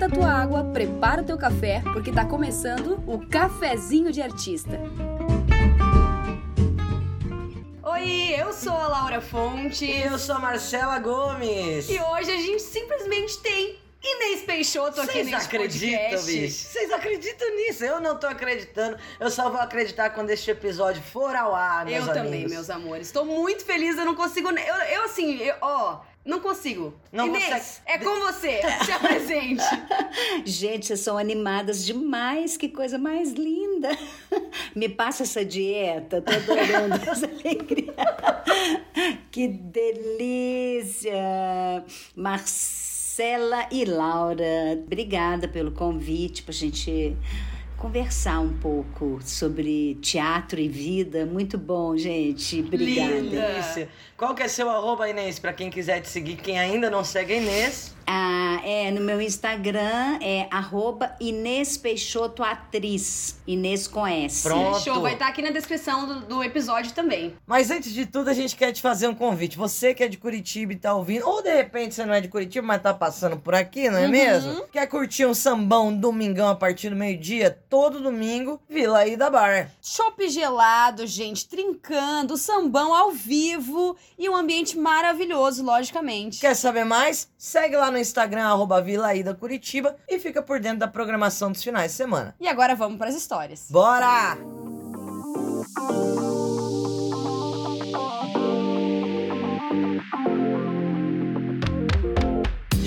esquenta a tua água, prepara o teu café, porque tá começando o Cafezinho de Artista. Oi, eu sou a Laura Fonte. E eu sou a Marcela Gomes. E hoje a gente simplesmente tem Inês Peixoto aqui Vocês nesse acreditam, podcast. bicho? Vocês acreditam nisso? Eu não tô acreditando. Eu só vou acreditar quando este episódio for ao ar, meus Eu amigos. também, meus amores. Estou muito feliz, eu não consigo. Eu, eu assim, eu- ó, não consigo. Não Inês, consegue. é com você. Se apresente. Gente, vocês são animadas demais, que coisa mais linda. Me passa essa dieta, tô adorando essa alegria. Que delícia! Marcela e Laura, obrigada pelo convite pra gente conversar um pouco sobre teatro e vida. Muito bom, gente. Obrigada. Linda. Qual que é seu arroba, Inês, pra quem quiser te seguir? Quem ainda não segue a Inês. Ah, é, no meu Instagram é arroba Inês Peixoto Atriz. Inês com S. Pronto. Show, vai estar aqui na descrição do, do episódio também. Mas antes de tudo, a gente quer te fazer um convite. Você que é de Curitiba e tá ouvindo, ou de repente você não é de Curitiba, mas tá passando por aqui, não é Uhum. mesmo? Quer curtir um sambão um domingão a partir do meio-dia? Todo domingo, Vila aí da Bar. Chopp gelado, gente, trincando, sambão ao vivo e um ambiente maravilhoso, logicamente. Quer saber mais? Segue lá no Instagram, arroba Curitiba e fica por dentro da programação dos finais de semana. E agora vamos para as histórias. Bora!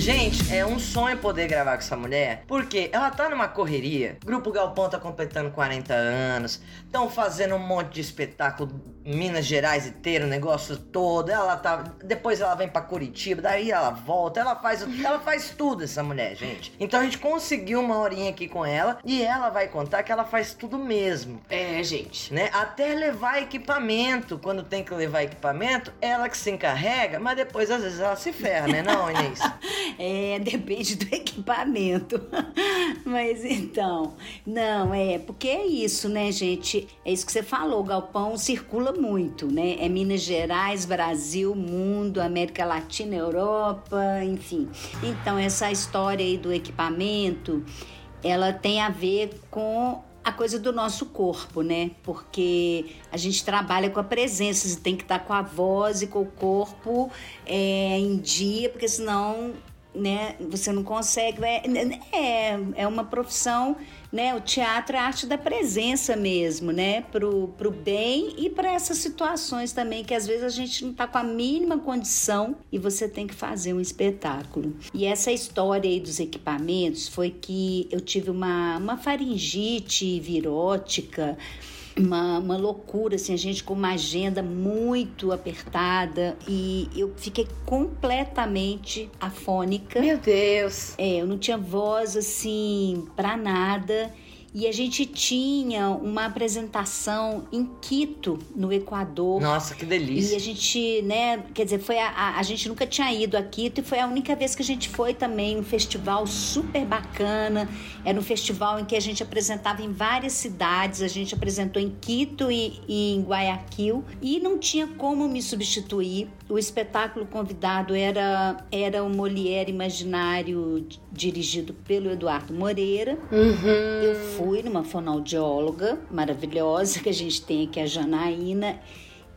Gente, é um sonho poder gravar com essa mulher, porque ela tá numa correria. Grupo Galpão tá completando 40 anos, estão fazendo um monte de espetáculo, Minas Gerais inteiro, o negócio todo. Ela tá, depois ela vem pra Curitiba, daí ela volta, ela faz, ela faz tudo essa mulher, gente. Então a gente conseguiu uma horinha aqui com ela e ela vai contar que ela faz tudo mesmo É, gente. né? Até levar equipamento. Quando tem que levar equipamento, ela que se encarrega, mas depois às vezes ela se ferra, né, não, Inês? É, depende do equipamento. Mas então, não, é, porque é isso, né, gente? É isso que você falou, o galpão circula muito, né? É Minas Gerais, Brasil, mundo, América Latina, Europa, enfim. Então, essa história aí do equipamento, ela tem a ver com a coisa do nosso corpo, né? Porque a gente trabalha com a presença, você tem que estar com a voz e com o corpo é, em dia, porque senão né, você não consegue. É, é, é uma profissão, né? O teatro é a arte da presença mesmo, né? Pro, pro bem e para essas situações também, que às vezes a gente não tá com a mínima condição e você tem que fazer um espetáculo. E essa história aí dos equipamentos foi que eu tive uma, uma faringite virótica uma, uma loucura, assim, a gente com uma agenda muito apertada e eu fiquei completamente afônica. Meu Deus. É, eu não tinha voz assim pra nada. E a gente tinha uma apresentação em Quito, no Equador. Nossa, que E delícia. a gente, né, quer dizer, foi a, a, a gente nunca tinha ido a Quito e foi a única vez que a gente foi também, um festival super bacana. Era um festival em que a gente apresentava em várias cidades, a gente apresentou em Quito e, e em Guayaquil e não tinha como me substituir. O espetáculo convidado era, era o Molière Imaginário, dirigido pelo Eduardo Moreira. Eu fui numa fonoaudióloga maravilhosa que a gente tem aqui, a Janaína,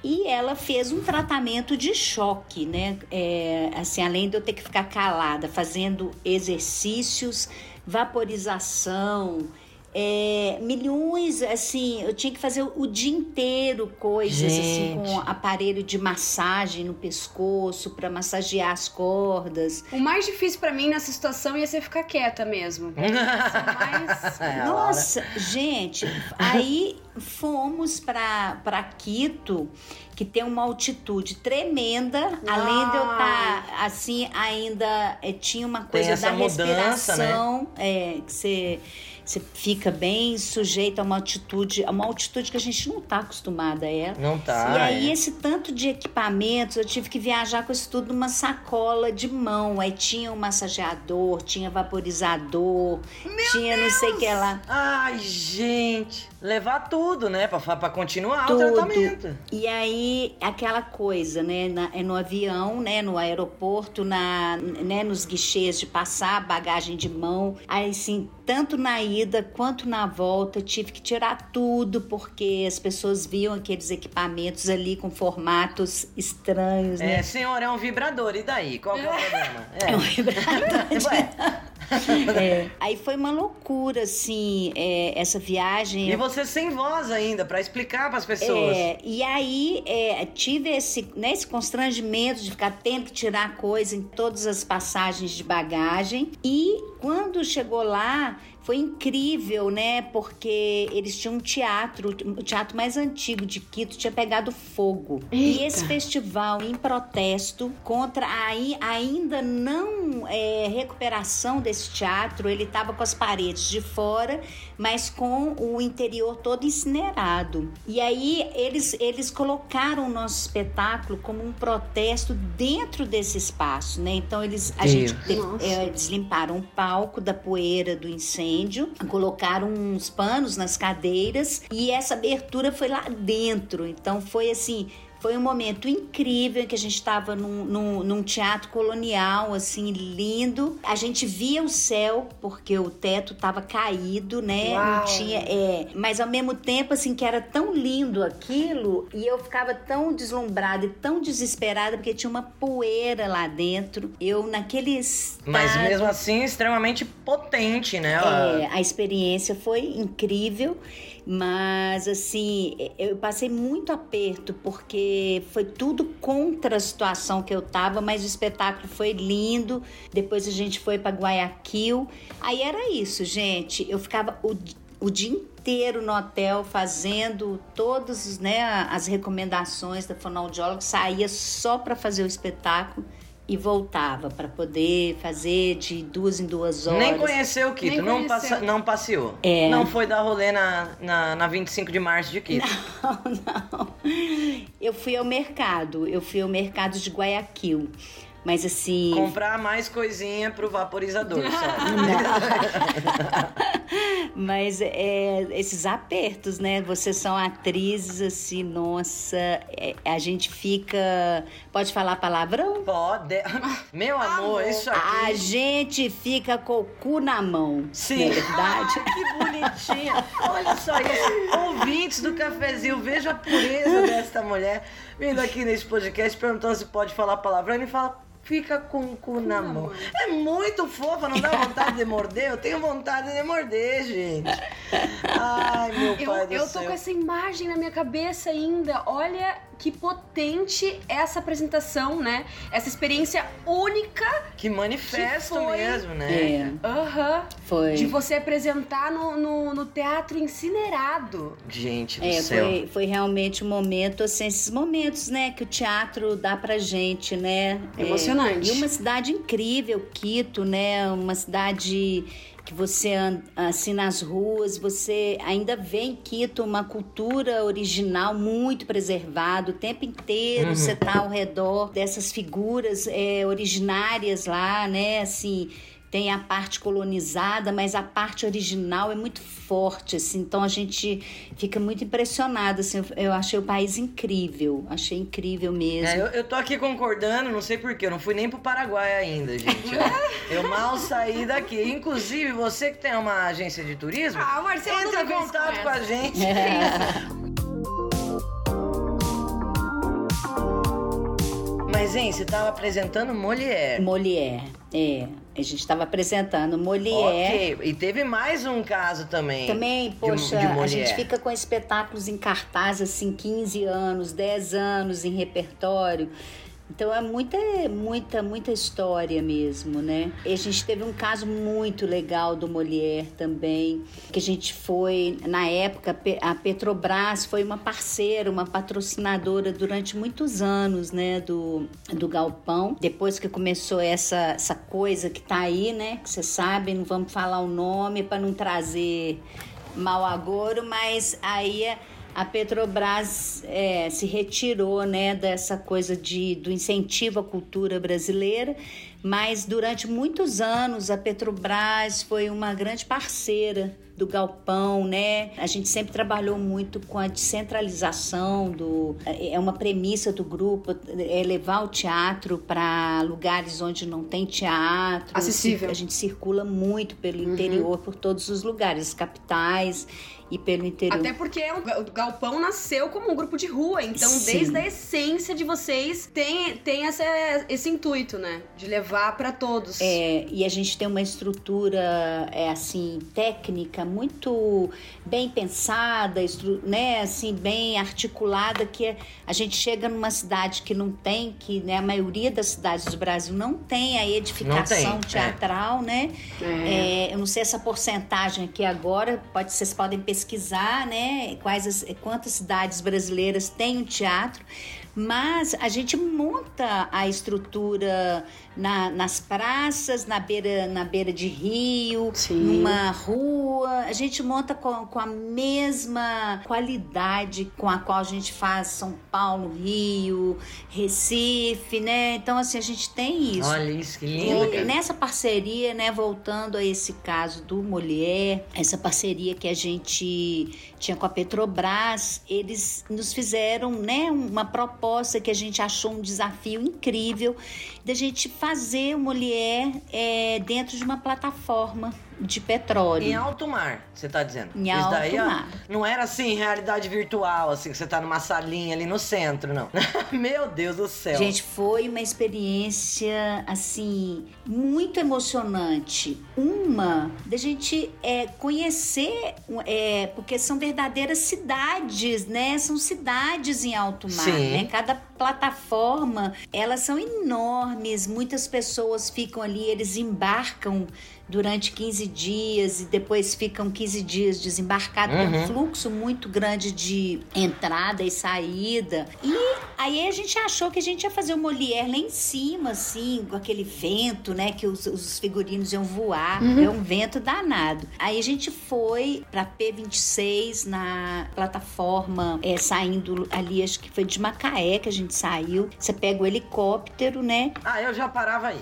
e ela fez um tratamento de choque, né? É, assim, além de eu ter que ficar calada, fazendo exercícios, vaporização, é, milhões, assim, eu tinha que fazer o dia inteiro coisas assim, Gente. com aparelho de massagem no pescoço para massagear as cordas. O mais difícil pra mim nessa situação ia ser ficar quieta mesmo. Mas. É, Laura. Nossa, gente, aí fomos para Quito, que tem uma altitude tremenda, além de eu estar assim, ainda eh, tinha uma coisa essa da mudança, né? respiração, é, que você você fica bem sujeito a uma altitude, a uma altitude que a gente não está acostumada a ela. Não tá. E aí, é. esse tanto de equipamentos, eu tive que viajar com isso tudo numa sacola de mão. Aí tinha um massageador, tinha vaporizador, tinha não sei o que lá. Ai, gente. Levar tudo, né? Pra, pra continuar Tudo. o tratamento. E aí, aquela coisa, né? na- é no avião, né? No aeroporto, na, né, nos guichês de passar bagagem de mão. Aí, assim, tanto na ida quanto na volta, tive que tirar tudo, porque as pessoas viam aqueles equipamentos ali com formatos estranhos, É, né? senhor, é um vibrador, e daí? Qual que é o problema? É um vibrador É. Aí foi uma loucura, assim, é, essa viagem. E você sem voz ainda, pra explicar pras pessoas. É, e aí é, tive esse, né, esse constrangimento de ficar tendo que tirar coisa em todas as passagens de bagagem. E quando chegou lá, foi incrível, né? Porque eles tinham um teatro, o teatro mais antigo de Quito tinha pegado fogo. E Eita. esse festival em protesto contra a ai- ainda não é, recuperação desse teatro, ele estava com as paredes de fora, mas com o interior todo incinerado. E aí eles, eles colocaram o nosso espetáculo como um protesto dentro desse espaço, né? Então eles a Deus. gente é, eles limparam o palco da poeira do incêndio, colocaram uns panos nas cadeiras e essa abertura foi lá dentro. Então foi assim. Foi um momento incrível em que a gente estava num, num, num teatro colonial, assim, lindo. A gente via o céu, porque o teto estava caído, né? Uau. Não tinha. É, mas ao mesmo tempo, assim, que era tão lindo aquilo, e eu ficava tão deslumbrada e tão desesperada, porque tinha uma poeira lá dentro. Eu, naqueles. Mas mesmo assim, extremamente potente, né? É, a experiência foi incrível, mas assim, eu passei muito aperto porque foi tudo contra a situação que eu tava, mas o espetáculo foi lindo. Depois a gente foi para Guayaquil. Aí era isso, gente. Eu ficava o, o dia inteiro no hotel fazendo todas né, as recomendações da fonoaudióloga, saía só para fazer o espetáculo e voltava para poder fazer de duas em duas horas. Nem conheceu Quito, Nem não, passa, não passeou. É. Não foi dar rolê na, na, na 25 de março de Quito. Não, não. Eu fui ao mercado, eu fui ao mercado de Guayaquil. Mas assim. Comprar mais coisinha pro vaporizador, só. Mas é, esses apertos, né? Vocês são atrizes, assim, nossa. é, a gente fica. Pode falar palavrão? Pode. Meu amor, Amor. isso A aqui. gente fica com o cu na mão. Sim. Não é verdade? que bonitinha. Olha só isso. Ouvintes do cafezinho, veja a pureza desta mulher vindo aqui nesse podcast perguntando se pode falar palavrão e fala. Fica com o cu na mão. É muito fofa, não dá vontade de morder? Eu tenho vontade de morder, gente. Ai, meu Eu, pai do eu tô céu. com essa imagem na minha cabeça ainda. Olha que potente essa apresentação, né? Essa experiência única. Que manifesto Que foi- mesmo, né? É, Aham. foi. De você apresentar no, no, no teatro incinerado. Gente do É, céu. foi, foi realmente um momento, assim, esses momentos, né, que o teatro dá pra gente, né? É, Emocionante. e uma cidade incrível, Quito, né? Uma cidade que você assim nas ruas, você ainda vê em Quito uma cultura original muito preservada, o tempo inteiro Uhum. você tá ao redor dessas figuras é, originárias lá, né? Assim, tem a parte colonizada, mas a parte original é muito forte, assim. Então a gente fica muito impressionada, assim. Eu, eu achei o país incrível, achei incrível mesmo. É, eu, eu tô aqui concordando, não sei porquê, eu não fui nem pro Paraguai ainda, gente. eu mal saí daqui. Inclusive, você que tem uma agência de turismo, Ah, Marcelo, entra em contato com a gente. Mas, hein, você tava apresentando Molière. Molière, é. A gente estava apresentando Molière. Ok, e teve mais um caso também. Também, de- poxa, de a Molière. gente fica com espetáculos em cartaz, assim, 15 anos, 10 anos em repertório. Então é muita, muita, muita história mesmo, né? E a gente teve um caso muito legal do Molière também, que a gente foi, na época, a Petrobras foi uma parceira, uma patrocinadora durante muitos anos, né, do, do Galpão. Depois que começou essa, essa coisa que tá aí, né, que você sabe, não vamos falar o nome para não trazer mau agouro, mas aí a Petrobras é, se retirou né, dessa coisa de, do incentivo à cultura brasileira, Mas durante muitos anos a Petrobras foi uma grande parceira do galpão, né? A gente sempre trabalhou muito com a descentralização do é uma premissa do grupo é levar o teatro para lugares onde não tem teatro. Acessível. A gente circula muito pelo interior, uhum. por todos os lugares, capitais e pelo interior. Até porque o Galpão nasceu como um grupo de rua, então Sim. desde a essência de vocês tem, tem essa, esse intuito, né? De levar para todos. É, e a gente tem uma estrutura, é assim, técnica muito bem pensada, né? Assim, bem articulada, que a gente chega numa cidade que não tem, que né, a maioria das cidades do Brasil não tem a edificação tem, é. teatral, é. né? É. eu não sei essa porcentagem aqui agora, pode, vocês podem pesquisar pesquisar, né, quais as, quantas cidades brasileiras têm um teatro, mas a gente monta a estrutura na, nas praças, na beira, na beira de rio, Sim. numa rua. A gente monta com, com a mesma qualidade com a qual a gente faz São Paulo, Rio, Recife, né? Então, assim, a gente tem isso. Olha isso, que lindo. E nessa parceria, né, voltando a esse caso do Mulher, essa parceria que a gente tinha com a Petrobras, eles nos fizeram, né, uma proposta proposta que a gente achou um desafio incrível da gente fazer o Mulher é, dentro de uma plataforma de petróleo. Em alto mar, você tá dizendo? Em Isso alto daí, mar. Ó, não era assim, realidade virtual, assim, que você tá numa salinha ali no centro, não. Meu Deus do céu. Gente, foi uma experiência, assim, muito emocionante. Uma, da gente é, conhecer, é, porque são verdadeiras cidades, né? São cidades em alto mar, Sim. né? Cada plataforma, elas são enormes, muitas pessoas ficam ali, eles embarcam durante 15 dias e depois ficam 15 dias desembarcados. Uhum. Tem um fluxo muito grande de entrada e saída. E aí a gente achou que a gente ia fazer o Molière lá em cima, assim, com aquele vento, né? Que os, os figurinos iam voar. Uhum. É um vento danado. Aí a gente foi pra P26 na plataforma, é, saindo ali, acho que foi de Macaé que a gente saiu. Você pega o helicóptero, né? Ah, eu já parava aí.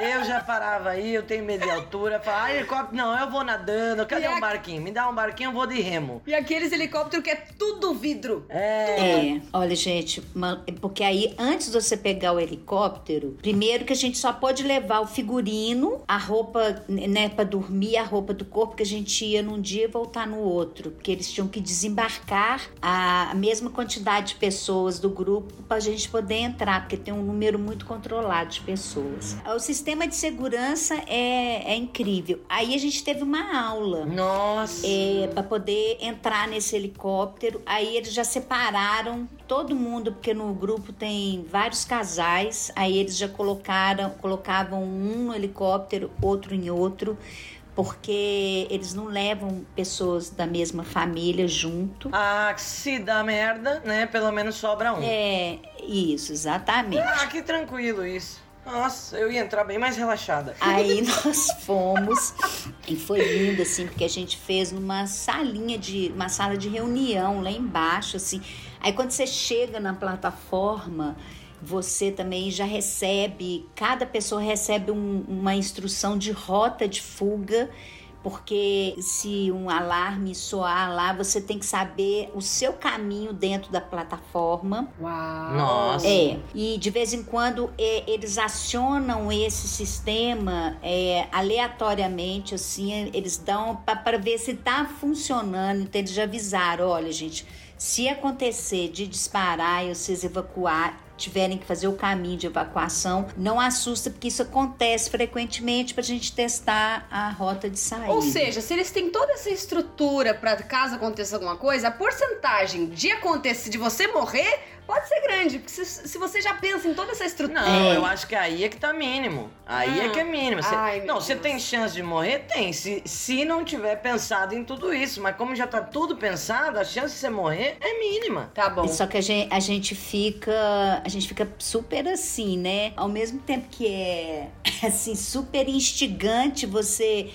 eu já parava aí, eu tenho medo altura. Fala, ah, helicóptero, não, eu vou nadando. Cadê e um a... barquinho? Me dá um barquinho, eu vou de remo. E aqueles helicópteros que é tudo vidro. É. é. Olha, gente, porque aí antes de você pegar o helicóptero, primeiro que a gente só pode levar o figurino, a roupa, né, pra dormir, a roupa do corpo, que a gente ia num dia e voltar no outro. Porque eles tinham que desembarcar a mesma quantidade de pessoas do grupo pra gente poder entrar, porque tem um número muito controlado de pessoas. O sistema de segurança é é incrível. Aí a gente teve uma aula. Nossa! É, para poder entrar nesse helicóptero. Aí eles já separaram todo mundo, porque no grupo tem vários casais. Aí eles já colocaram, colocavam um no helicóptero, outro em outro porque eles não levam pessoas da mesma família junto. Ah, se dá merda, né? Pelo menos sobra um. É, isso, exatamente. Ah, que tranquilo isso. Nossa, eu ia entrar bem mais relaxada. Aí nós fomos e foi lindo assim, porque a gente fez numa salinha de uma sala de reunião lá embaixo assim. Aí quando você chega na plataforma, você também já recebe, cada pessoa recebe um, uma instrução de rota de fuga porque se um alarme soar lá, você tem que saber o seu caminho dentro da plataforma. Uau! Nossa! É, e de vez em quando é, eles acionam esse sistema é, aleatoriamente, assim, eles dão para ver se está funcionando. Então eles já avisaram: olha, gente, se acontecer de disparar e vocês evacuar, tiverem que fazer o caminho de evacuação, não assusta, porque isso acontece frequentemente para a gente testar a rota de saída. Ou seja, se eles têm toda essa estrutura para caso aconteça alguma coisa, a porcentagem de acontecer, de você morrer, pode ser grande. Porque se, se, você já pensa em toda essa estrutura. Não, é. eu acho que aí é que tá mínimo. Aí é que é mínimo. Você, Ai, não, você tem chance de morrer? Tem. Se, se não tiver pensado em tudo isso. Mas como já tá tudo pensado, a chance de você morrer é mínima. Tá bom. Só que a gente, a gente fica. A gente fica super assim, né? Ao mesmo tempo que é assim, super instigante você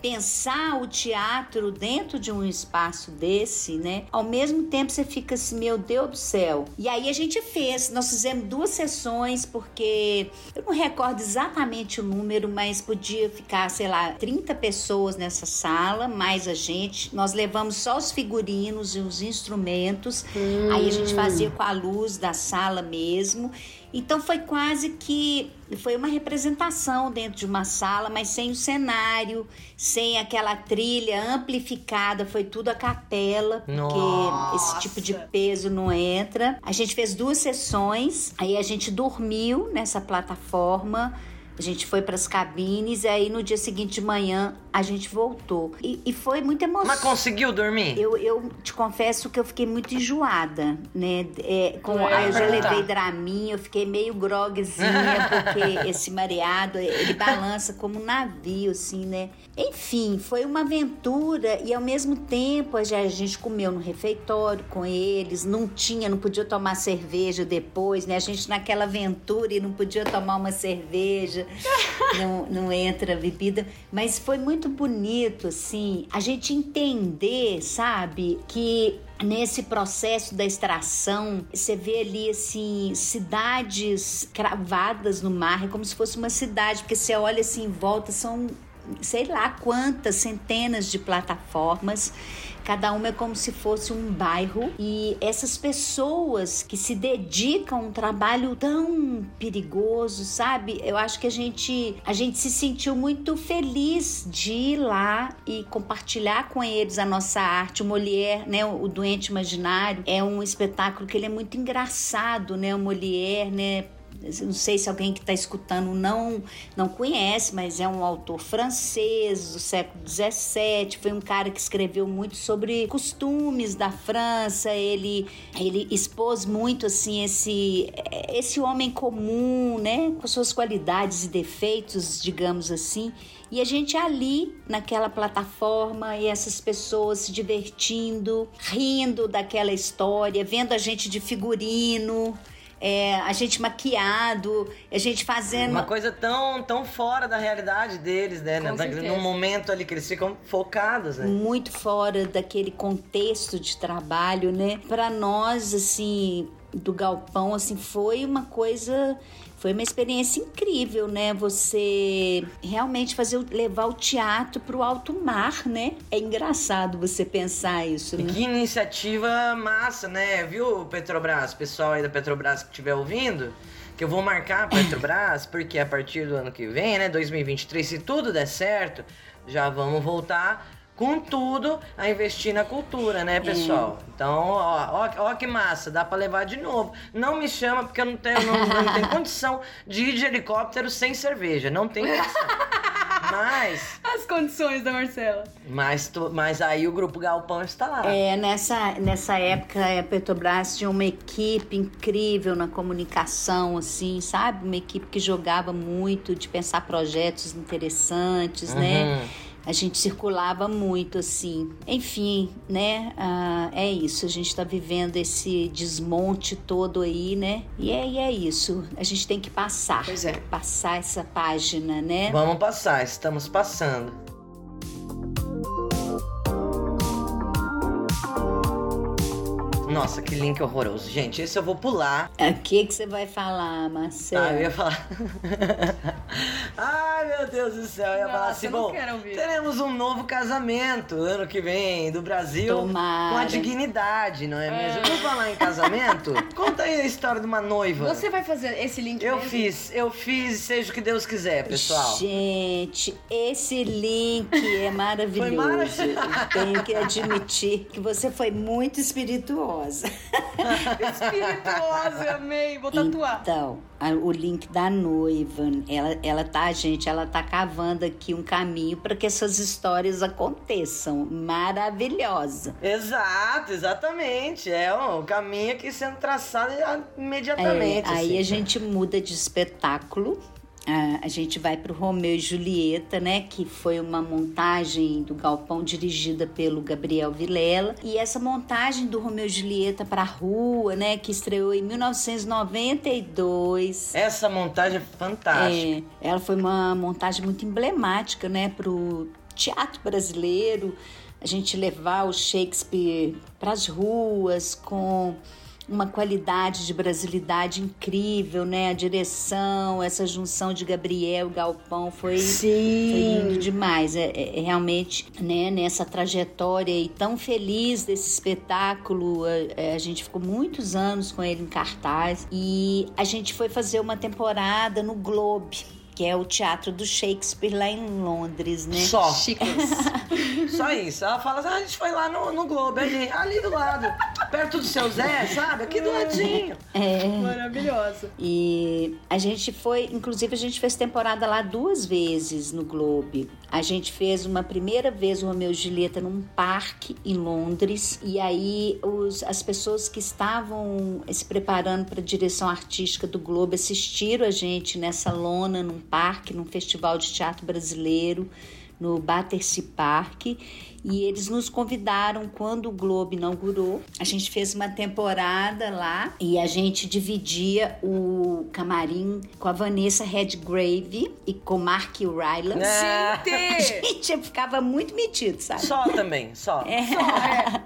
pensar o teatro dentro de um espaço desse, né? Ao mesmo tempo você fica assim, meu Deus do céu. E aí a gente fez, nós fizemos duas sessões, porque eu não recordo exatamente o número, mas podia ficar, sei lá, 30 pessoas nessa sala, mais a gente. Nós levamos só os figurinos e os instrumentos. Hum. Aí a gente fazia com a luz da sala mesmo. Então foi quase que foi uma representação dentro de uma sala, mas sem o cenário, sem aquela trilha amplificada, foi tudo a capela, porque Nossa. esse tipo de peso não entra. A gente fez duas sessões, aí a gente dormiu nessa plataforma a gente foi para as cabines e aí no dia seguinte de manhã a gente voltou. E, e foi muito emocionante. Mas conseguiu dormir? Eu, eu te confesso que eu fiquei muito enjoada, né? É, com, é, aí eu já levei Dramin, eu fiquei meio grogzinha, porque esse mareado, ele balança como um navio, assim, né? Enfim, foi uma aventura e ao mesmo tempo a gente comeu no refeitório com eles, não tinha, não podia tomar cerveja depois, né? A gente naquela aventura e não podia tomar uma cerveja não, não entra bebida. Mas foi muito bonito, assim, a gente entender, sabe, que nesse processo da extração, você vê ali assim cidades cravadas no mar, é como se fosse uma cidade, porque você olha assim em volta, são sei lá quantas centenas de plataformas Cada uma é como se fosse um bairro e essas pessoas que se dedicam a um trabalho tão perigoso, sabe? Eu acho que a gente a gente se sentiu muito feliz de ir lá e compartilhar com eles a nossa arte. O Molière, né, o Doente Imaginário, é um espetáculo que ele é muito engraçado, né? O Molière, né, não sei se alguém que está escutando não não conhece, mas é um autor francês do século XVII. Foi um cara que escreveu muito sobre costumes da França. Ele ele expôs muito assim esse esse homem comum, né, com suas qualidades e defeitos, digamos assim. E a gente ali naquela plataforma e essas pessoas se divertindo, rindo daquela história, vendo a gente de figurino é, a gente maquiado, a gente fazendo. Uma coisa tão, tão fora da realidade deles, né? Com Num momento ali que eles ficam focados, né? Muito fora daquele contexto de trabalho, né? Para nós, assim, do galpão, assim, foi uma coisa foi uma experiência incrível, né? Você realmente fazer levar o teatro para o alto mar, né? É engraçado você pensar isso, né? Que iniciativa massa, né? Viu, Petrobras? Pessoal aí da Petrobras que estiver ouvindo, que eu vou marcar a Petrobras, porque a partir do ano que vem, né, 2023, se tudo der certo, já vamos voltar com tudo a investir na cultura, né, pessoal? É. Então, ó, ó, ó, que massa, dá para levar de novo. Não me chama porque eu não tenho, não, não tenho condição de ir de helicóptero sem cerveja, não tem condição. Mas. As condições da Marcela. Mas, tu, mas aí o Grupo Galpão está lá. É, nessa, nessa época a Petrobras tinha uma equipe incrível na comunicação, assim, sabe? Uma equipe que jogava muito de pensar projetos interessantes, né? uhum. né? A gente circulava muito assim. Enfim, né? Ah, é isso. A gente está vivendo esse desmonte todo aí, né? E é, e é isso. A gente tem que passar. Pois é. Passar essa página, né? Vamos passar, estamos passando. Nossa, que link horroroso. Gente, esse eu vou pular. O que, que você vai falar, Marcelo? Ah, eu ia falar. Ai, meu Deus do céu. Eu ia Nossa, falar assim: bom, teremos um novo casamento ano que vem do Brasil Tomara. com a dignidade, não é mesmo? É. Vamos falar em casamento? Conta aí a história de uma noiva. Você vai fazer esse link Eu mesmo? fiz, eu fiz, seja o que Deus quiser, pessoal. Gente, esse link é maravilhoso. Foi maravilhoso. Tenho que admitir que você foi muito espirituosa espirituosa. espirituosa, amei. Vou tatuar. Então, a, o link da noiva, ela, ela tá, gente, ela tá cavando aqui um caminho para que essas histórias aconteçam. Maravilhosa. Exato, exatamente. É um caminho que sendo traçado imediatamente. É, aí assim. a gente muda de espetáculo a, a gente vai para o Romeu e Julieta, né, que foi uma montagem do Galpão dirigida pelo Gabriel Vilela. E essa montagem do Romeu e Julieta para a rua, né, que estreou em 1992. Essa montagem é fantástica. É, ela foi uma montagem muito emblemática, né, pro teatro brasileiro, a gente levar o Shakespeare para as ruas com uma qualidade de brasilidade incrível, né? A direção, essa junção de Gabriel e Galpão foi, foi lindo demais. É, é, é, realmente, né, nessa trajetória e tão feliz desse espetáculo, a, é, a gente ficou muitos anos com ele em cartaz e a gente foi fazer uma temporada no Globe que é o teatro do Shakespeare lá em Londres, né? Só. Só isso. Ela fala assim, ah, a gente foi lá no, no Globo, ali, ali do lado, perto do seu Zé, sabe? Aqui do ladinho. É. Maravilhosa. E a gente foi, inclusive a gente fez temporada lá duas vezes no Globo. A gente fez uma primeira vez o Romeu e Julieta num parque em Londres e aí os, as pessoas que estavam se preparando para a direção artística do Globo assistiram a gente nessa lona num parque, num festival de teatro brasileiro no Battersea Park e eles nos convidaram quando o Globo inaugurou. A gente fez uma temporada lá e a gente dividia o camarim com a Vanessa Redgrave e com Mark Rylance. Ah. A gente ficava muito metido, sabe? Só também, só. É. Só, é.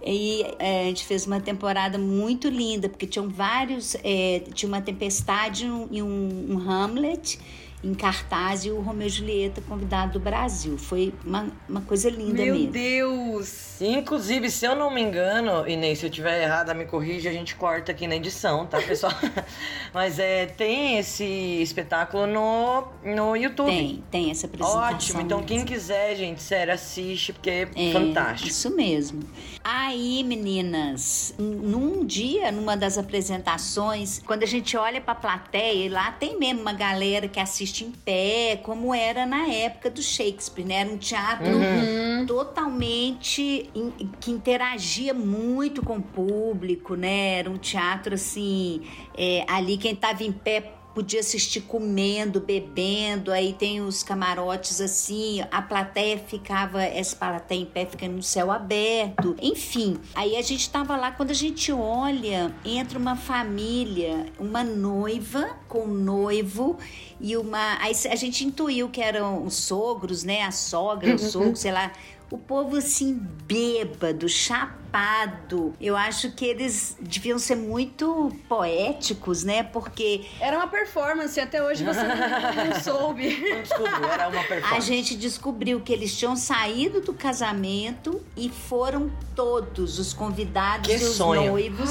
E é, a gente fez uma temporada muito linda, porque tinham vários. É, tinha uma tempestade e um, um Hamlet em cartaz e o Romeu e Julieta convidado do Brasil. Foi uma, uma coisa linda Meu mesmo. Deus! Inclusive, se eu não me engano, Inês, se eu tiver errada, me corrija, a gente corta aqui na edição, tá, pessoal? Mas é, tem esse espetáculo no, no YouTube. Tem, tem essa apresentação. Ótimo, então quem mesmo. quiser, gente, sério, assiste, porque é, É, fantástico. Isso mesmo. Aí, meninas, num dia, numa das apresentações, quando a gente olha pra plateia, e lá tem mesmo uma galera que assiste em pé, como era na época do Shakespeare, né? Era um teatro Uhum. totalmente in- que interagia muito com o público, né? Era um teatro assim, é, ali quem tava em pé podia assistir comendo, bebendo, aí tem os camarotes assim, a plateia ficava, essa plateia em pé fica no céu aberto, enfim. Aí a gente tava lá, quando a gente olha, entra uma família, uma noiva com um noivo e uma. Aí a gente intuiu que eram os sogros, né? A sogra, o sogro, sei lá. O povo assim, bêbado, chapado. Eu acho que eles deviam ser muito poéticos, né? Porque Era uma performance, até hoje você não, não soube. Não descobriu, era uma a performance. gente descobriu que eles tinham saído do casamento e foram todos os convidados Que e os sonho. noivos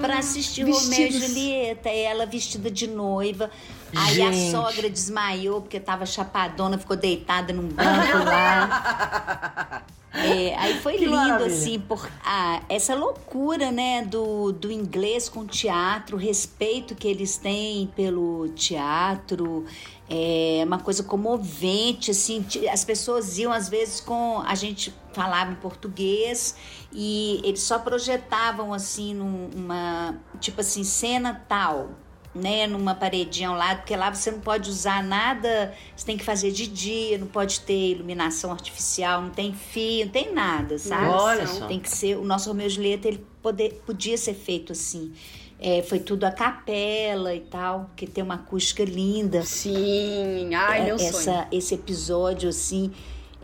para assistir Romeu e. Julieta. Ela vestida de noiva. Aí a Gente. sogra desmaiou porque tava chapadona, ficou deitada num banco lá. É, aí foi Que lindo, maravilha. assim, por ah, essa loucura, né, do, do inglês com o teatro, o respeito que eles têm pelo teatro, é uma coisa comovente, assim, as pessoas iam às vezes com, a gente falava em português e eles só projetavam, assim, num- uma, tipo assim, cena tal, né, numa paredinha ao lado, porque lá você não pode usar nada, você tem que fazer de dia, não pode ter iluminação artificial, não tem fio, não tem nada, sabe? Olha só. Tem que ser, o nosso Romeu e Julieta, ele poder, podia ser feito assim. É, foi tudo a capela e tal, que tem uma acústica linda. Sim, ai, É, meu sonho. essa, esse episódio, assim,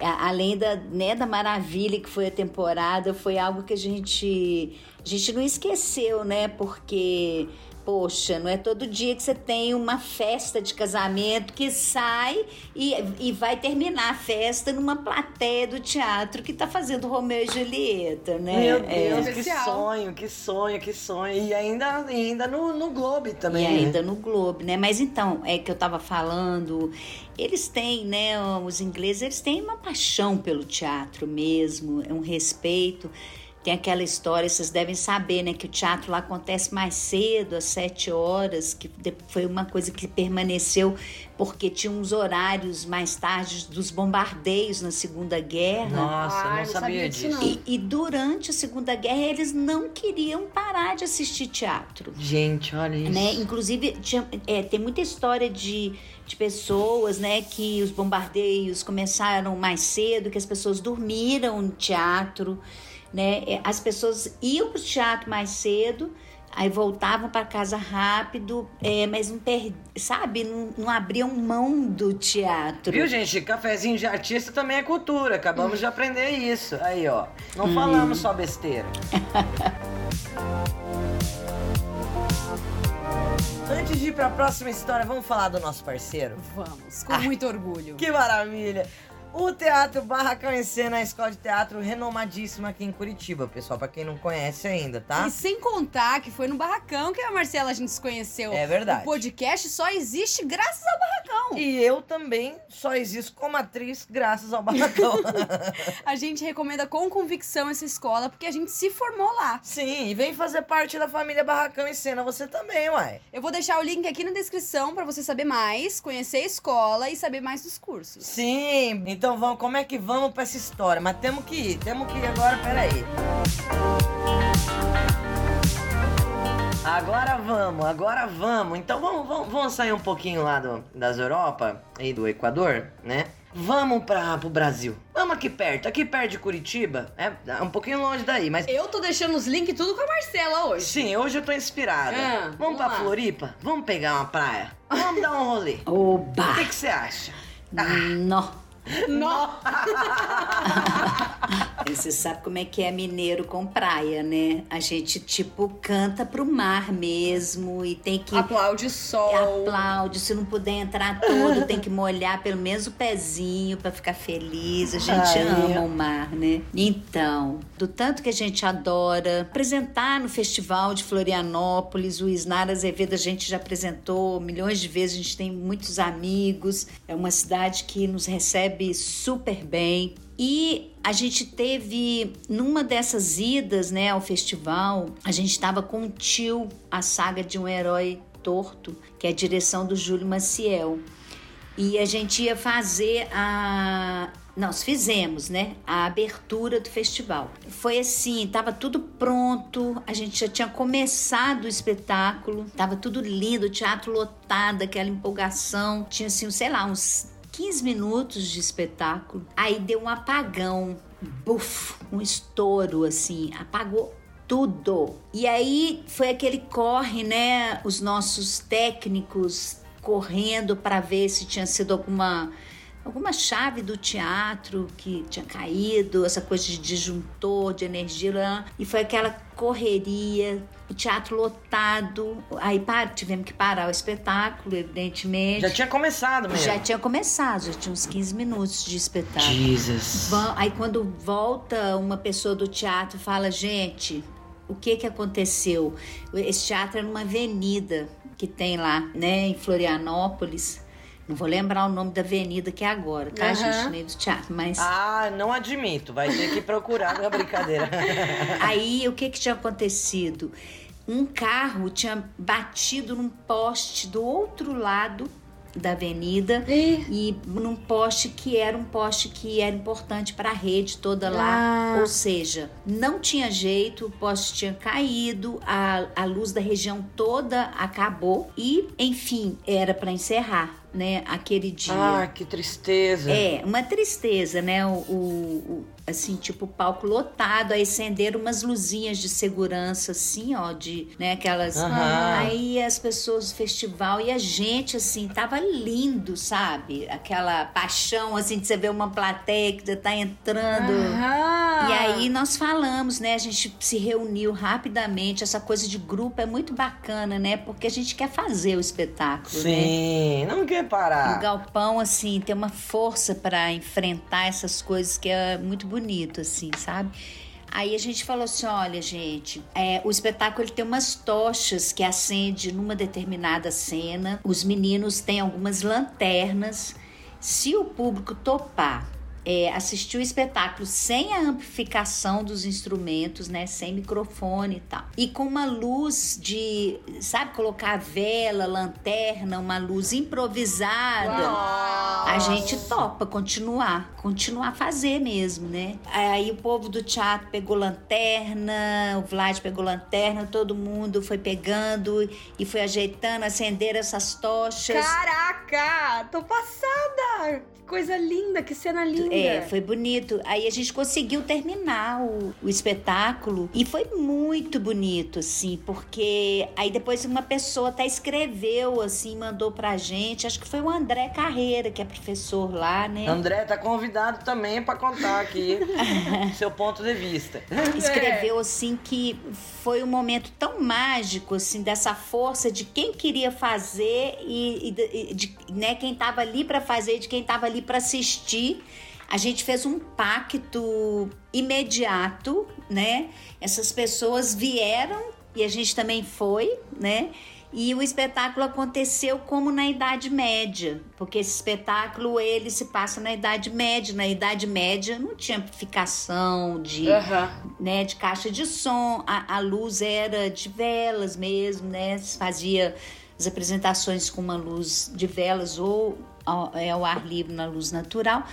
além da, né, da maravilha que foi a temporada, foi algo que a gente, a gente não esqueceu, né? Porque, poxa, não é todo dia que você tem uma festa de casamento que sai e, e vai terminar a festa numa plateia do teatro que tá fazendo Romeu e Julieta, né? Meu É. Deus, que Especial. sonho, que sonho, que sonho. E ainda, e ainda no, no Globo também. E né? ainda no Globo, né? Mas então, é que eu tava falando, eles têm, né, os ingleses, eles têm uma paixão pelo teatro mesmo, é um respeito. Tem aquela história, vocês devem saber, né, que o teatro lá acontece mais cedo, às sete horas, que foi uma coisa que permaneceu porque tinha uns horários mais tarde dos bombardeios na Segunda Guerra. Nossa, Ah, não, sabia, sabia disso, disso. não. E, e durante a Segunda Guerra eles não queriam parar de assistir teatro Gente, olha isso. né? Inclusive, tinha- é, tem muita história de, de pessoas, né, que os bombardeios começaram mais cedo, que as pessoas dormiram no teatro, né? É, As pessoas iam para o teatro mais cedo, aí voltavam para casa rápido, é, mas não per... sabe, não, não abriam mão do teatro. Viu, gente? Cafezinho de artista também é cultura. Acabamos de aprender isso. Aí, ó. Não falamos só besteira. Antes de ir pra próxima história, vamos falar do nosso parceiro? Vamos, com muito orgulho. Que maravilha! O Teatro Barracão em Cena, a escola de teatro renomadíssima aqui em Curitiba, pessoal, pra quem não conhece ainda, tá? E sem contar que foi no Barracão que a Marcela a gente se conheceu. É verdade. O podcast só existe graças ao Barracão. E eu também só existo como atriz graças ao Barracão. A gente recomenda com convicção essa escola porque a gente se formou lá. Sim, e vem fazer parte da família Barracão em Cena, você também, uai. Eu vou deixar o link aqui na descrição pra você saber mais, conhecer a escola e saber mais dos cursos. Sim, então vamos, como é que vamos pra essa história? Mas temos que ir, temos que ir agora, peraí. Agora vamos, agora vamos. Então vamos, vamos, vamos sair um pouquinho lá do, das Europa e do Equador, né? Vamos para pro Brasil. Vamos aqui perto, aqui perto de Curitiba. É um pouquinho longe daí, mas Eu tô deixando os links tudo com a Marcela hoje. sim, hoje eu tô inspirada. Ah, vamos vamos pra lá. Floripa? Vamos pegar uma praia? Vamos dar um rolê. Oba! O que você acha? Nó! Nó. Você sabe como é que é mineiro com praia, né? A gente, tipo, canta pro mar mesmo e tem que. Aplaude o sol. Aplaude, se não puder entrar todo, tem que molhar pelo menos o pezinho pra ficar feliz. A gente Ai. ama o mar, né? Então, do tanto que a gente adora apresentar no Festival de Florianópolis, o Isnar Azevedo a gente já apresentou milhões de vezes, a gente tem muitos amigos, é uma cidade que nos recebe super bem. E a gente teve, numa dessas idas né, ao festival, a gente estava com o tio, a saga de um herói torto, que é a direção do Júlio Maciel. E a gente ia fazer a. Nós fizemos, né? A abertura do festival. Foi assim, tava tudo pronto, a gente já tinha começado o espetáculo, tava tudo lindo, teatro lotado, aquela empolgação. Tinha assim, sei lá, uns 15 minutos de espetáculo. Aí deu um apagão, buf, um estouro assim, apagou tudo. E aí foi aquele corre, né? Os nossos técnicos correndo para ver se tinha sido alguma alguma chave do teatro que tinha caído, essa coisa de disjuntor, de energia, e foi aquela correria, o teatro lotado. Aí par, tivemos que parar o espetáculo, evidentemente. Já tinha começado mesmo. Já tinha começado, já tinha uns 15 minutos de espetáculo. Jesus. Aí quando volta uma pessoa do teatro fala, gente, o que que aconteceu? Esse teatro é numa avenida que tem lá, né, em Florianópolis. Não vou lembrar o nome da avenida que é agora, tá, Aham. gente? Nem do teatro, mas Ah, não admito. Vai ter que procurar minha brincadeira. aí o que que tinha acontecido? Um carro tinha batido num poste do outro lado da avenida e num poste que era um poste que era importante para a rede toda lá. Ah. Ou seja, não tinha jeito, o poste tinha caído, a, a luz da região toda acabou e, enfim, era para encerrar, né, aquele dia. ah, que tristeza. É, uma tristeza, né? O- o- assim, tipo, o palco lotado, aí acenderam umas luzinhas de segurança, assim, ó, de, né, aquelas. Aí as pessoas do festival e a gente, assim, tava lindo, sabe? Aquela paixão, assim, de você ver uma plateia que tá entrando. E aí nós falamos, né? A gente se reuniu rapidamente. Essa coisa de grupo é muito bacana, né? Porque a gente quer fazer o espetáculo, né? Sim, não quer O parar. galpão, assim, tem uma força para enfrentar essas coisas que é muito bonito, assim, sabe? Aí a gente falou assim, olha, gente, é, o espetáculo ele tem umas tochas que acende numa determinada cena. Os meninos têm algumas lanternas. Se o público topar é, assistir o espetáculo sem a amplificação dos instrumentos, né? Sem microfone e tal. E com uma luz de, sabe, colocar vela, lanterna, uma luz improvisada. A gente topa continuar, continuar a fazer mesmo, né? Aí o povo do teatro pegou lanterna, o Vlad pegou lanterna, todo mundo foi pegando e foi ajeitando, acender essas tochas. Caraca, tô passada! Que coisa linda, que cena linda. É, foi bonito. Aí a gente conseguiu terminar o, o espetáculo e foi muito bonito, assim, porque aí depois uma pessoa até escreveu, assim, mandou pra gente. Acho que foi o André Carreira, que é professor lá, né? André tá convidado também pra contar aqui seu ponto de vista. Escreveu assim que foi um momento tão mágico, assim, dessa força de quem queria fazer e, e de, né, quem tava ali para fazer, de quem tava ali para assistir. A gente fez um pacto imediato, né? Essas pessoas vieram e a gente também foi, né? E o espetáculo aconteceu como na Idade Média, porque esse espetáculo ele se passa na Idade Média. Na Idade Média não tinha amplificação de, uhum. né, de caixa de som, a, a luz era de velas mesmo, né? Se fazia as apresentações com uma luz de velas ou ao, é, ao ar livre na luz natural.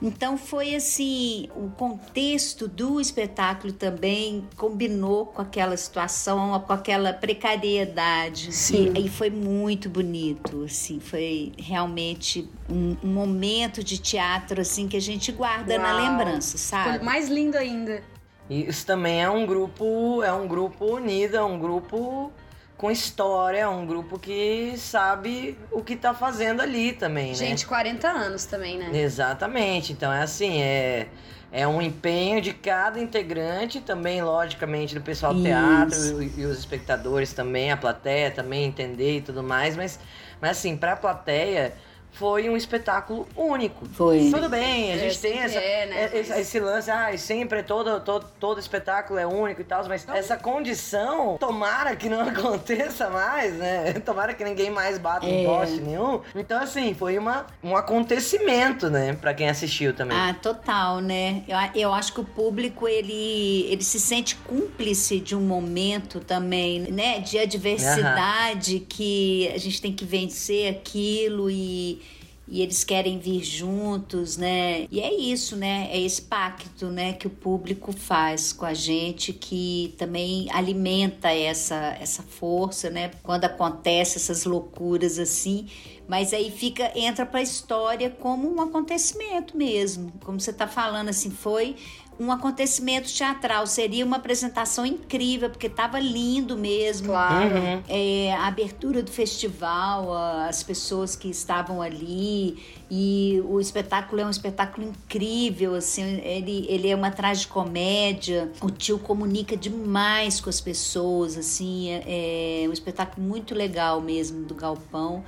Então foi assim, o contexto do espetáculo também combinou com aquela situação, com aquela precariedade. Sim. E, e foi muito bonito, assim, foi realmente um, um, momento de teatro assim que a gente guarda Uau. na lembrança, sabe? Foi mais lindo ainda. Isso também é um grupo, é um grupo unido, é um grupo com história, um grupo que sabe o que tá fazendo ali também, Gente, né? Gente, 40 anos também, né? Exatamente. Então é assim, é é um empenho de cada integrante, também, logicamente, do pessoal do teatro e, e, os espectadores também, a plateia também entender e tudo mais, mas, mas assim, pra plateia foi um espetáculo único. Foi. Tudo bem, a é, gente tem essa, é, né? esse, esse, lance, ah, sempre todo, todo, todo espetáculo é único e tal, mas então, essa condição, tomara que não aconteça mais, né? Tomara que ninguém mais bata é. em poste nenhum. Então, assim, foi uma, um acontecimento, né? Pra quem assistiu também. Ah, total, né? Eu, eu acho que o público, ele, ele se sente cúmplice de um momento também, né? De adversidade, uhum. que a gente tem que vencer aquilo e e eles querem vir juntos, né? E é isso, né? É esse pacto, né, que o público faz com a gente que também alimenta essa essa força, né? Quando acontece essas loucuras assim, mas aí fica entra para a história como um acontecimento mesmo, como você está falando assim, foi um acontecimento teatral, seria uma apresentação incrível, porque estava lindo mesmo. Claro. Uhum. É, a abertura do festival, as pessoas que estavam ali, e o espetáculo é um espetáculo incrível, assim, ele, ele é uma tragicomédia, o tio comunica demais com as pessoas, assim, é, é um espetáculo muito legal mesmo do Galpão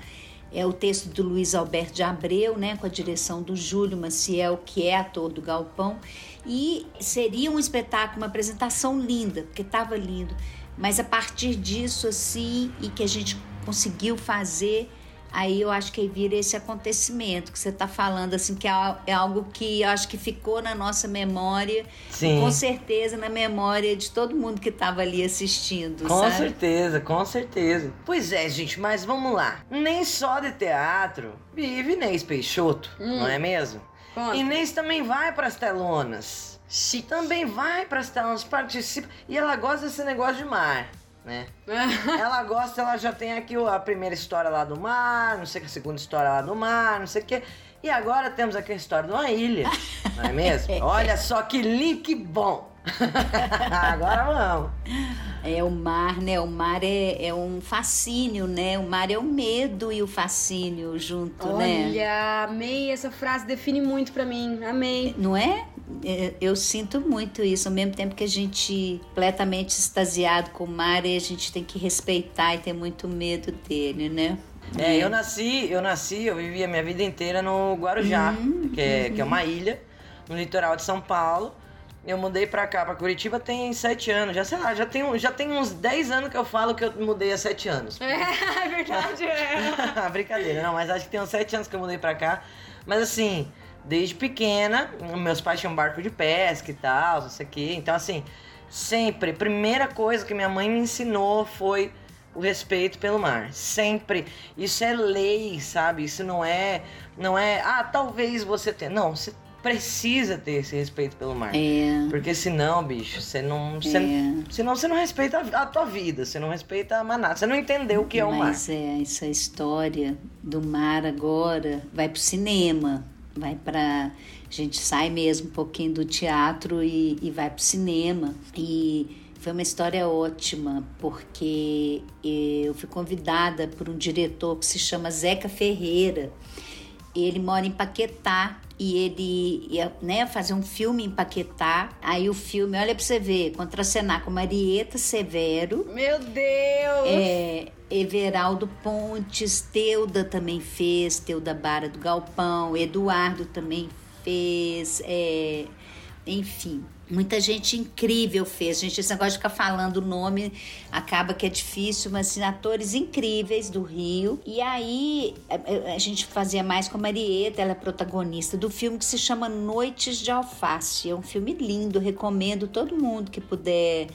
é o texto do Luiz Alberto de Abreu, né, com a direção do Júlio Maciel, que é ator do Galpão. E seria um espetáculo, uma apresentação linda, porque estava lindo. Mas a partir disso, assim, e que a gente conseguiu fazer, aí eu acho que vira esse acontecimento que você está falando, assim, que é, é algo que eu acho que ficou na nossa memória, Sim. com certeza na memória de todo mundo que estava ali assistindo. Com sabe? certeza, com certeza. Pois é, gente, mas vamos lá. Nem só de teatro vive Inês Peixoto, hum. não é mesmo? Conta. Inês também vai para as telonas. Chique. Também vai para as telonas, participa. E ela gosta desse negócio de mar, né? ela gosta, ela já tem aqui a primeira história lá do mar, não sei que a segunda história lá do mar, não sei o que. E agora temos aqui a história de uma ilha, não é mesmo? Olha só que link bom! agora vamos! É o mar, né? O mar é, é um fascínio, né? O mar é o medo e o fascínio junto, Olha, né? Olha, amei essa frase, define muito para mim, amei. Não é? é? Eu sinto muito isso, ao mesmo tempo que a gente completamente extasiado com o mar e a gente tem que respeitar e ter muito medo dele, né? É, eu nasci, eu nasci, eu vivi a minha vida inteira no Guarujá, uhum, que, é, uhum. que é uma ilha no litoral de São Paulo. Eu mudei pra cá, pra Curitiba, tem sete anos. Já sei lá, já tem, já tem uns dez anos que eu falo que eu mudei há sete anos. É, é verdade, é. Brincadeira, não, mas acho que tem uns sete anos que eu mudei pra cá. Mas assim, desde pequena, meus pais tinham um barco de pesca e tal, não sei o quê. Então, assim, sempre, primeira coisa que minha mãe me ensinou foi o respeito pelo mar. Sempre. Isso é lei, sabe? Isso não é. Não é. Ah, talvez você tenha. Não, você precisa ter esse respeito pelo mar. É. Porque senão, bicho, você não. Você, É. Senão você não respeita a, a tua vida, você não respeita a manada, você não entendeu o que é o mar. Mas é, essa história do mar agora vai pro cinema, vai pra. A gente sai mesmo um pouquinho do teatro e, e vai pro cinema. E foi uma história ótima, porque eu fui convidada por um diretor que se chama Zeca Ferreira. Ele mora em Paquetá e ele ia né, fazer um filme em Paquetá. Aí o filme, olha pra você ver, contracenar com Marieta Severo, Meu Deus! é, Everaldo Pontes, Teuda também fez, Teuda Bara do Galpão, Eduardo também fez, é, enfim. Muita gente incrível fez. Gente, esse negócio de ficar falando o nome acaba que é difícil, mas assim, atores incríveis do Rio. E aí a, a gente fazia mais com a Marieta, ela é protagonista do filme que se chama Noites de Alface. É um filme lindo, recomendo todo mundo que puder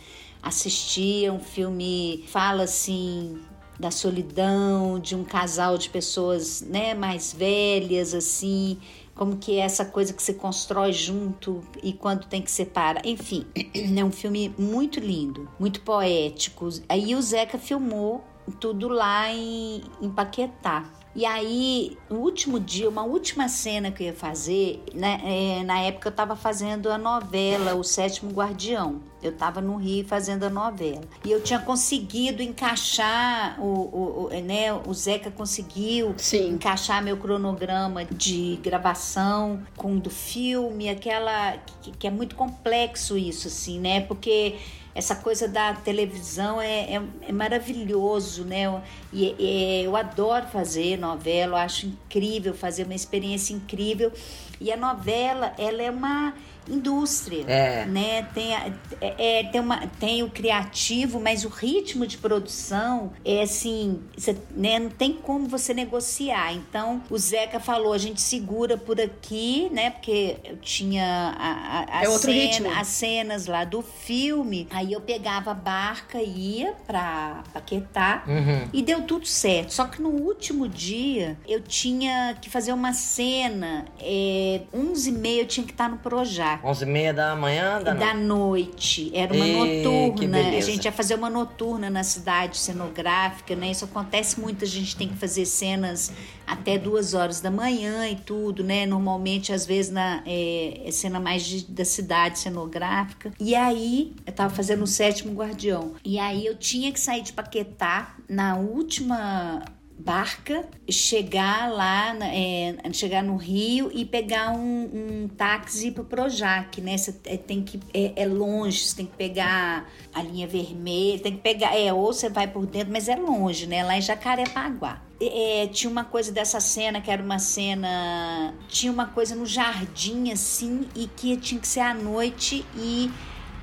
assistir. É um filme fala assim da solidão, de um casal de pessoas, né, mais velhas assim, como que é essa coisa que se constrói junto e quando tem que separar. Enfim, é um filme muito lindo, muito poético. Aí o Zeca filmou tudo lá em, em Paquetá. E aí, no último dia, uma última cena que eu ia fazer, né, é, na época eu estava fazendo a novela O Sétimo Guardião. Eu estava no Rio fazendo a novela. E eu tinha conseguido encaixar, o, o, o, né, o Zeca conseguiu Sim. encaixar meu cronograma de gravação com o do filme, aquela que, que é muito complexo isso, assim, né? Porque essa coisa da televisão é, é, é maravilhoso, né? E, e eu adoro fazer novela, eu acho incrível fazer uma experiência incrível. E a novela, ela é uma indústria, É. né? Tem, a- é, é, tem, uma, tem o criativo, mas o ritmo de produção é assim, você, né? Não tem como você negociar. Então, o Zeca falou, a gente segura por aqui, né? Porque eu tinha a, a, É cena- as cenas lá do filme. Aí eu pegava a barca e ia pra Paquetá. Uhum. E deu tudo certo. Só que no último dia eu tinha que fazer uma cena. É, 11h30 eu tinha que estar no Projac. 11 e meia da manhã, da, Da noite. Era uma noturna. A gente ia fazer uma noturna na cidade cenográfica, né? Isso acontece muito. A gente tem que fazer cenas até duas horas da manhã e tudo, né? Normalmente, às vezes, na é, é cena mais de- da cidade cenográfica. E aí, eu tava fazendo o sétimo guardião. E aí eu tinha que sair de Paquetá na última barca, chegar lá, é, chegar no Rio e pegar um, um táxi pro Projac, né? Você é, tem que é, é longe, você tem que pegar a linha vermelha, tem que pegar, é, ou você vai por dentro, mas é longe, né? Lá em Jacarepaguá. É, tinha uma coisa dessa cena que era uma cena, tinha uma coisa no jardim assim e que tinha que ser à noite e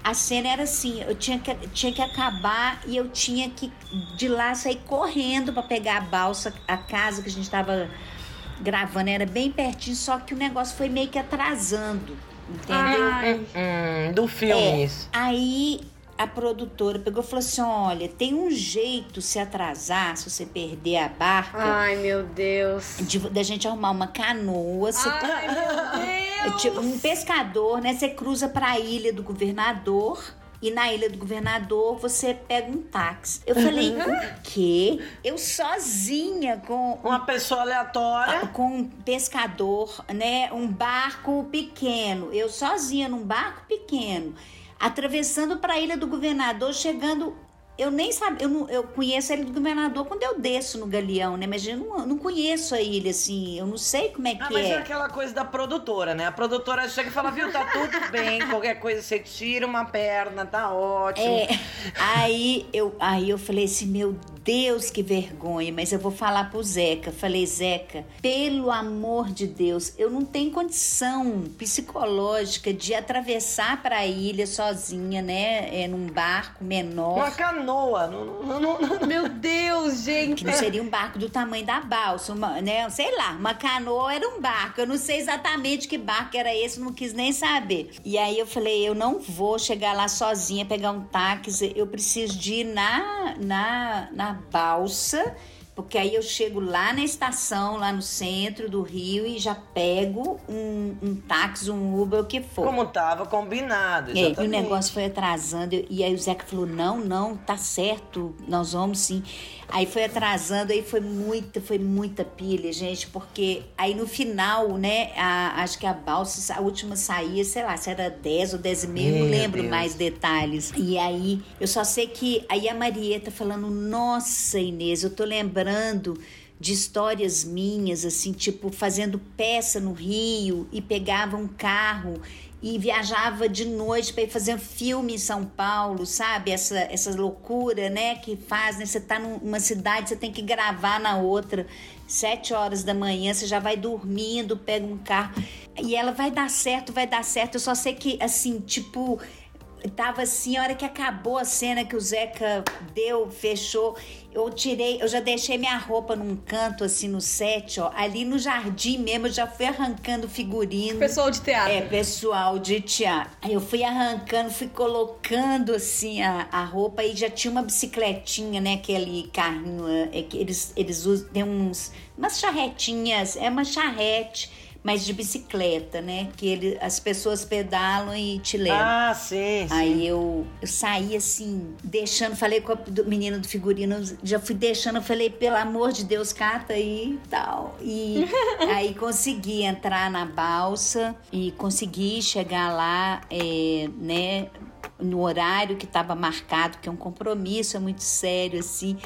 a cena era assim, eu tinha que, tinha que acabar e eu tinha que de lá sair correndo para pegar a balsa, a casa que a gente estava gravando era bem pertinho, só que o negócio foi meio que atrasando, entendeu? Ai, Hum, do filme É. isso. Aí a produtora pegou e falou assim: olha, tem um jeito se atrasar, se você perder a barca, ai, meu Deus. de- da gente arrumar uma canoa, você Ai, meu É Deus. tipo um pescador, né? Você cruza pra ilha do governador. E na ilha do governador você pega um táxi. Eu falei, o quê? Eu sozinha com Uma pessoa aleatória. com um pescador, né? Um barco pequeno. Eu sozinha num barco pequeno, atravessando para a ilha do governador, chegando. Eu nem sabia, eu, não- eu conheço a ilha do governador quando eu desço no galeão, né? Mas eu não, não conheço a ilha assim, eu não sei como é que Ah, mas é é. aquela coisa da produtora, né? A produtora chega e fala, viu, tá tudo bem, qualquer coisa você tira uma perna, tá ótimo. É, aí eu, aí eu falei assim, meu Deus, que vergonha, mas eu vou falar pro Zeca. Falei, Zeca, pelo amor de Deus, eu não tenho condição psicológica de atravessar para a ilha sozinha, né? É, num barco menor. Uma canoa. Não, não, não, não- Meu Deus, gente. Que não seria um barco do tamanho da balsa, uma, né? Sei lá, uma canoa era um barco. Eu não sei exatamente que barco era esse, não quis nem saber. E aí eu falei, eu não vou chegar lá sozinha, pegar um táxi. Eu preciso de ir na, na, na balsa Porque aí eu chego lá na estação, lá no centro do Rio, e já pego um, um táxi, um Uber, o que for. Como tava combinado, É, e o exatamente. negócio foi atrasando. E aí o Zeca falou: não, não, tá certo, nós vamos sim. Aí foi atrasando, aí foi muita, foi muita pilha, gente, porque aí no final, né, a- acho que a balsa, a última saía, sei lá, se era 10 ou 10 e meia, não lembro Deus. mais detalhes. E aí, eu só sei que aí a Marieta falando, nossa, Inês, eu tô lembrando de histórias minhas, assim, tipo, fazendo peça no Rio e pegava um carro e viajava de noite para ir fazer um filme em São Paulo, sabe? Essa, essa loucura, né, que faz, né? Você tá numa cidade, você tem que gravar na outra. Sete horas da manhã, você já vai dormindo, pega um carro. E ela vai dar certo, vai dar certo. Eu só sei que, assim, tipo, Tava assim, a hora que acabou a cena que o Zeca deu, fechou, eu tirei, eu já deixei minha roupa num canto, assim, no set, ó. Ali no jardim mesmo, eu já fui arrancando figurino. Pessoal de teatro. É, pessoal de teatro. Aí eu fui arrancando, fui colocando assim a, a roupa e já tinha uma bicicletinha, né? Aquele carrinho, é, que eles, eles usam, tem uns, umas charretinhas, é uma charrete, mas de bicicleta, né? Que ele, as pessoas pedalam e te levam. Ah, sim, sim. Aí eu, eu saí assim, deixando, falei com a do menino do figurino, já fui deixando, eu falei, pelo amor de Deus, cata aí e tal. E aí consegui entrar na balsa e consegui chegar lá, é, né, no horário que estava marcado, que é um compromisso, é muito sério, assim.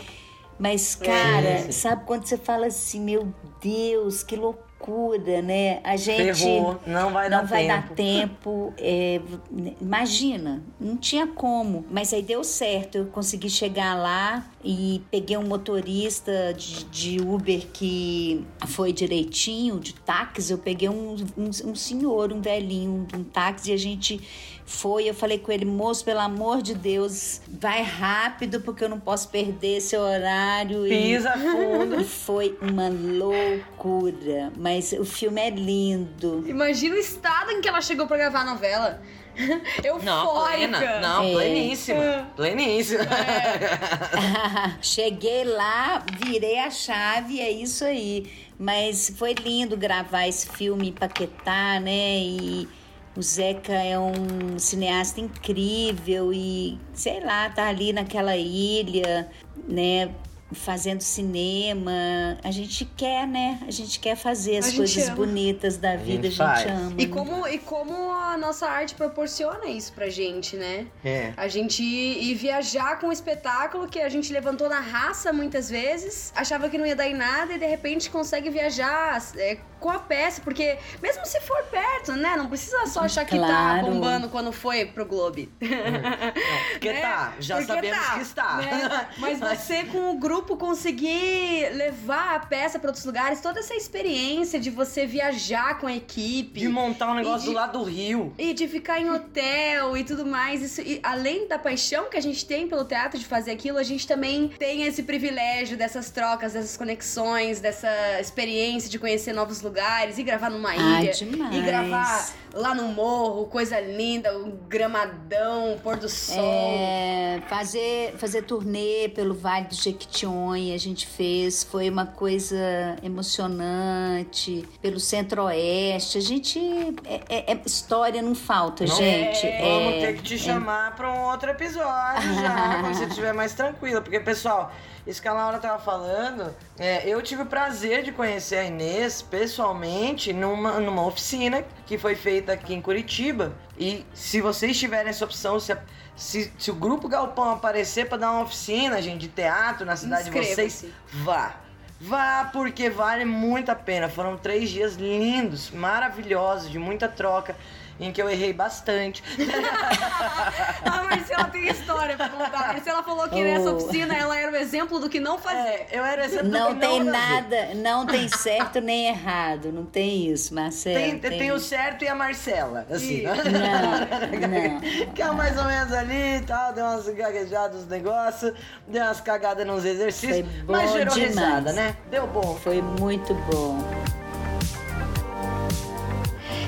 Mas, cara, sim. sabe quando você fala assim, meu Deus, que loucura, né? A gente Ferrou, não vai não dar vai tempo. dar tempo. é, imagina, não tinha como. Mas aí deu certo. Eu consegui chegar lá e peguei um motorista de, de Uber que foi direitinho, de táxi. Eu peguei um, um, um senhor, um velhinho, um táxi, e a gente foi. Eu falei com ele, moço, pelo amor de Deus, vai rápido, porque eu não posso perder esse horário. E- Pisa fundo. e foi uma loucura. Mas o filme é lindo. Imagina o estado em que ela chegou pra gravar a novela. Eufórica. Não, plena. Não, É. pleníssima. Pleníssima. Cheguei lá, virei a chave, é isso aí. Mas foi lindo gravar esse filme em Paquetá, né? E o Zeca é um cineasta incrível e, sei lá, tá ali naquela ilha, né? Fazendo cinema. A gente quer, né? A gente quer fazer as A gente coisas ama. bonitas da vida, a gente gente, faz. ama. E como, e como a nossa arte proporciona isso pra gente, né? É. A gente ir viajar com um espetáculo que a gente levantou na raça muitas vezes, achava que não ia dar em nada e de repente consegue viajar é, com a peça, porque mesmo se for perto, né? Não precisa só achar que tá Claro. bombando quando foi pro Globe. Não, porque Né? tá, já Porque sabemos tá, que está. né? Mas você com o grupo conseguir levar a peça pra outros lugares, toda essa experiência de você viajar com a equipe. De montar um negócio de- do lado do rio. E de ficar em hotel e tudo mais. Isso, e além da paixão que a gente tem pelo teatro de fazer aquilo, a gente também tem esse privilégio dessas trocas, dessas conexões, dessa experiência de conhecer novos lugares e gravar numa Ah, ilha. demais. E gravar lá no morro, coisa linda, um gramadão, pôr do sol. É, fazer, fazer turnê pelo Vale do Jequitinhonha, a gente fez, foi uma coisa emocionante, pelo Centro-Oeste, a gente, é, é- é- história não falta, Não gente. é, Vamos é, ter que te chamar pra um outro episódio já, quando você estiver mais tranquila. Porque, pessoal, isso que a Laura tava falando, é, eu tive o prazer de conhecer a Inês pessoalmente numa, numa oficina que foi feita aqui em Curitiba. E se vocês tiverem essa opção, se, se, se o Grupo Galpão aparecer pra dar uma oficina, gente, de teatro na cidade de vocês, vá. Vá, porque vale muito a pena. Foram três dias lindos, maravilhosos, de muita troca, em que eu errei bastante. A Marcela tem história pra contar. A Marcela falou que nessa Oh. oficina ela era o exemplo do que não fazer. É, eu era exemplo do Não que tem fazer. nada, não tem certo nem errado, não tem isso, Marcelo. Tem, tem o certo e a Marcela, assim, né? Não, não. Que é mais ou menos ali e tal, deu umas gaguejadas nos negócios, deu umas cagadas nos exercícios, Foi bom mas gerou demais. risada, né? Deu bom. Foi muito bom.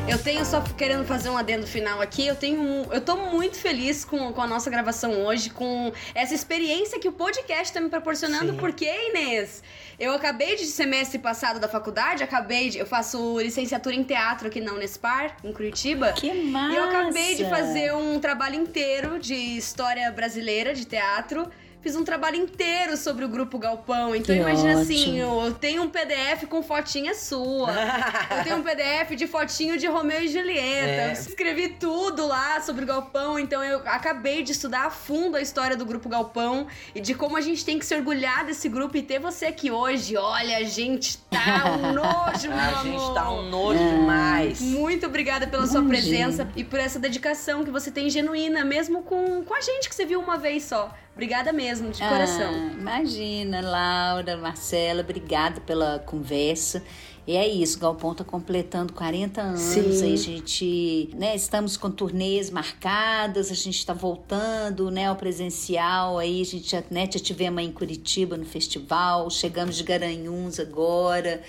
Eu tenho só querendo fazer um adendo final aqui. Eu tenho, eu tô muito feliz com, com a nossa gravação hoje, com essa experiência que o podcast tá me proporcionando. Sim. Porque, Inês, eu acabei de semestre passado da faculdade, acabei de, eu faço licenciatura em teatro aqui na Unespar, em Curitiba. Que massa! E eu acabei de fazer um trabalho inteiro de história brasileira de teatro. Fiz um trabalho inteiro sobre o grupo Galpão. Então Que imagina assim, ótimo. eu eu tenho um PDF com fotinha sua. Eu tenho um PDF de fotinho de Romeu e Julieta. É. Eu escrevi tudo lá sobre o Galpão. Então eu acabei de estudar a fundo a história do grupo Galpão e de como a gente tem que se orgulhar desse grupo e ter você aqui hoje. Olha, a gente tá um nojo, meu A amor. gente tá um nojo demais. Muito obrigada pela sua Imagina. presença e por essa dedicação que você tem genuína, mesmo com, com a gente que você viu uma vez só. Obrigada mesmo, de coração. Ah, imagina, Laura, Marcela, obrigada pela conversa. E é isso, Galpão tá completando 40 anos. Sim. Aí a gente, né, estamos com turnês marcadas, a gente está voltando, né, ao presencial. Aí a gente já, né, já tivemos em Curitiba no festival, chegamos de Garanhuns agora.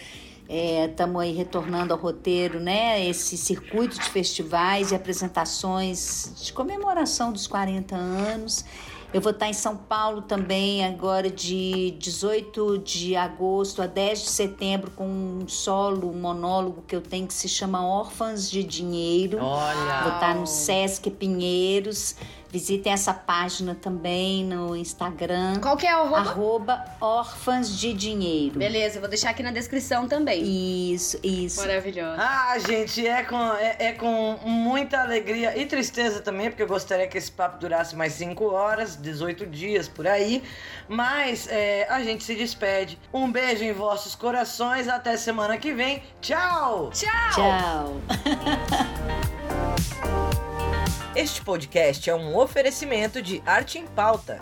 Estamos aí retornando ao roteiro, né? Esse circuito de festivais e apresentações de comemoração dos 40 anos. Eu vou estar em São Paulo também, agora de 18 de agosto a 10 de setembro, com um solo, um monólogo que eu tenho que se chama Órfãs de Dinheiro. Olha. Vou estar no Sesc Pinheiros. Visitem essa página também no Instagram. Qual que é o arroba? Arroba Órfãs de Dinheiro. Beleza, eu vou deixar aqui na descrição também. Isso, isso. Maravilhosa. Ah, gente, é com, é, é com muita alegria e tristeza também, porque eu gostaria que esse papo durasse mais 5 horas, 18 dias por aí. Mas é, a gente se despede. Um beijo em vossos corações. Até semana que vem. Tchau! Tchau! Tchau. Este podcast é um oferecimento de Arte em Pauta.